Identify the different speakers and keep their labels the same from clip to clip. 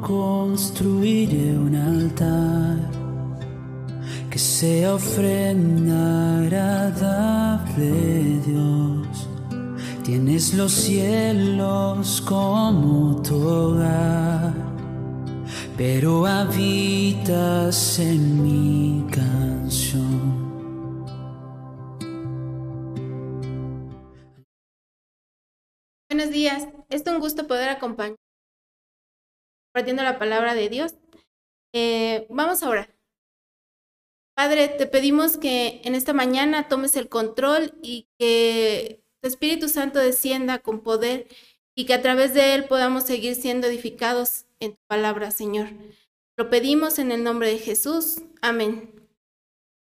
Speaker 1: construiré un altar que sea ofrenda agradable, Dios. Tienes los cielos como tu pero habitas en mi canción.
Speaker 2: Buenos días, es un gusto poder acompañar compartiendo la palabra de Dios. Eh, vamos a orar. Padre, te pedimos que en esta mañana tomes el control y que tu Espíritu Santo descienda con poder y que a través de él podamos seguir siendo edificados en tu palabra, Señor. Lo pedimos en el nombre de Jesús. Amén.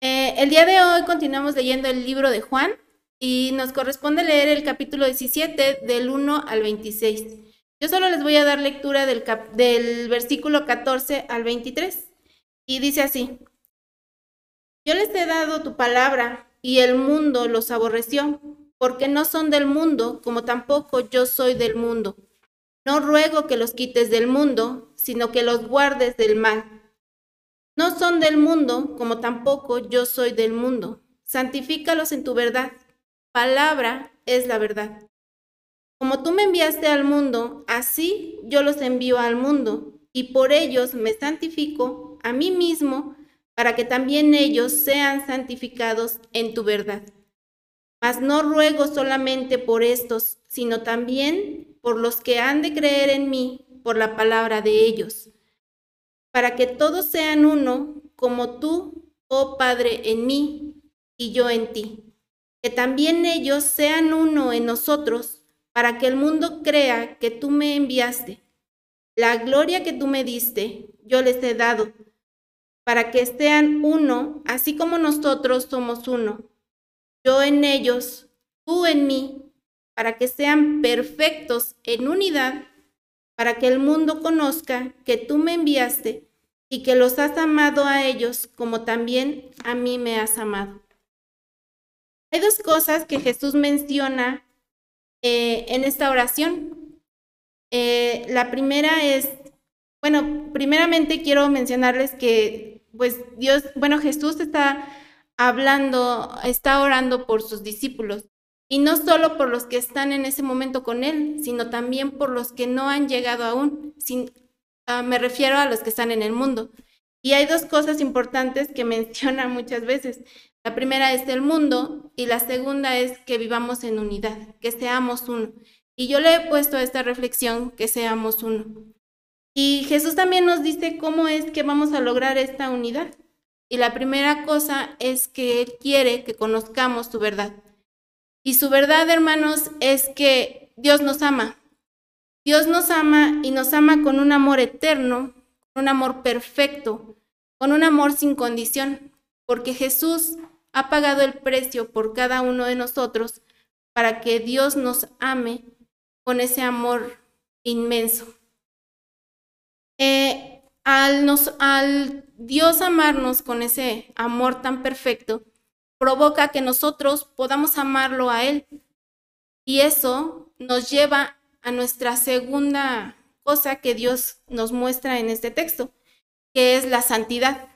Speaker 2: Eh, el día de hoy continuamos leyendo el libro de Juan y nos corresponde leer el capítulo 17 del 1 al 26. Yo solo les voy a dar lectura del, versículo 14 al 23 y dice así. Yo les he dado tu palabra y el mundo los aborreció, porque no son del mundo, como tampoco yo soy del mundo. No ruego que los quites del mundo, sino que los guardes del mal. No son del mundo, como tampoco yo soy del mundo. Santifícalos en tu verdad. Palabra es la verdad. Como tú me enviaste al mundo, así yo los envío al mundo, y por ellos me santifico a mí mismo, para que también ellos sean santificados en tu verdad. Mas no ruego solamente por estos, sino también por los que han de creer en mí por la palabra de ellos, para que todos sean uno, como tú, oh Padre, en mí y yo en ti. Que también ellos sean uno en nosotros, para que el mundo crea que tú me enviaste. La gloria que tú me diste, yo les he dado para que sean uno, así como nosotros somos uno. Yo en ellos, tú en mí, para que sean perfectos en unidad, para que el mundo conozca que tú me enviaste y que los has amado a ellos como también a mí me has amado. Hay dos cosas que Jesús menciona eh, en esta oración. Eh, la primera es, bueno, primeramente quiero mencionarles que pues Dios, bueno, Jesús está hablando, está orando por sus discípulos. Y no solo por los que están en ese momento con Él, sino también por los que no han llegado aún. Sin, ah, me refiero a los que están en el mundo. Y hay dos cosas importantes que menciona muchas veces. La primera es el mundo y la segunda es que vivamos en unidad, que seamos uno. Y yo le he puesto a esta reflexión que seamos uno. Y Jesús también nos dice cómo es que vamos a lograr esta unidad. Y la primera cosa es que Él quiere que conozcamos su verdad. Y su verdad, hermanos, es que Dios nos ama. Dios nos ama y nos ama con un amor eterno, un amor perfecto, con un amor sin condición, porque Jesús ha pagado el precio por cada uno de nosotros para que Dios nos ame con ese amor inmenso. Eh, al, nos, al Dios amarnos con ese amor tan perfecto, provoca que nosotros podamos amarlo a Él. Y eso nos lleva a nuestra segunda cosa que Dios nos muestra en este texto, que es la santidad.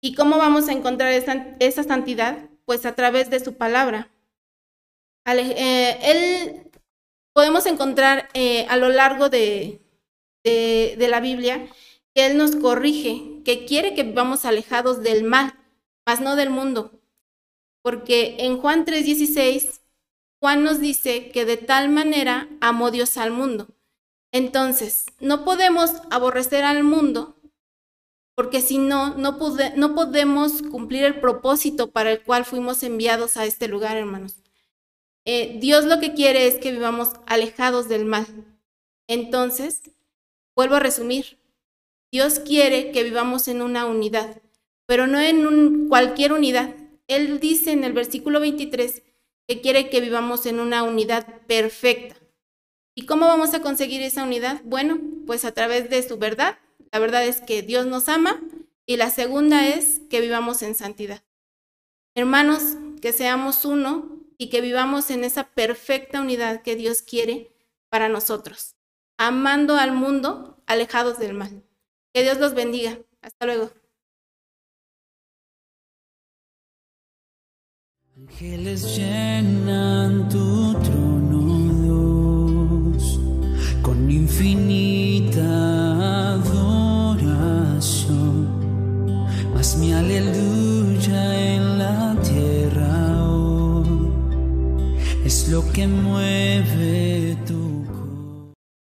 Speaker 2: ¿Y cómo vamos a encontrar esa, santidad? Pues a través de su palabra. Eh, él podemos encontrar eh, a lo largo de, la Biblia, que Él nos corrige, que quiere que vivamos alejados del mal, mas no del mundo. Porque en Juan 3:16, Juan nos dice que de tal manera amó Dios al mundo. Entonces, no podemos aborrecer al mundo, porque si no, no, no podemos cumplir el propósito para el cual fuimos enviados a este lugar, hermanos. Eh, Dios lo que quiere es que vivamos alejados del mal. Entonces, Vuelvo a resumir. Dios quiere que vivamos en una unidad, pero no en cualquier unidad. Él dice en el versículo 23 que quiere que vivamos en una unidad perfecta. ¿Y cómo vamos a conseguir esa unidad? Bueno, pues a través de su verdad. La verdad es que Dios nos ama y la segunda es que vivamos en santidad. Hermanos, que seamos uno y que vivamos en esa perfecta unidad que Dios quiere para nosotros amando al mundo alejados del mal. Que Dios los bendiga. Hasta luego.
Speaker 1: Ángeles llenan tu infinita adoración. Mas mi aleluya en la tierra hoy es lo que mueve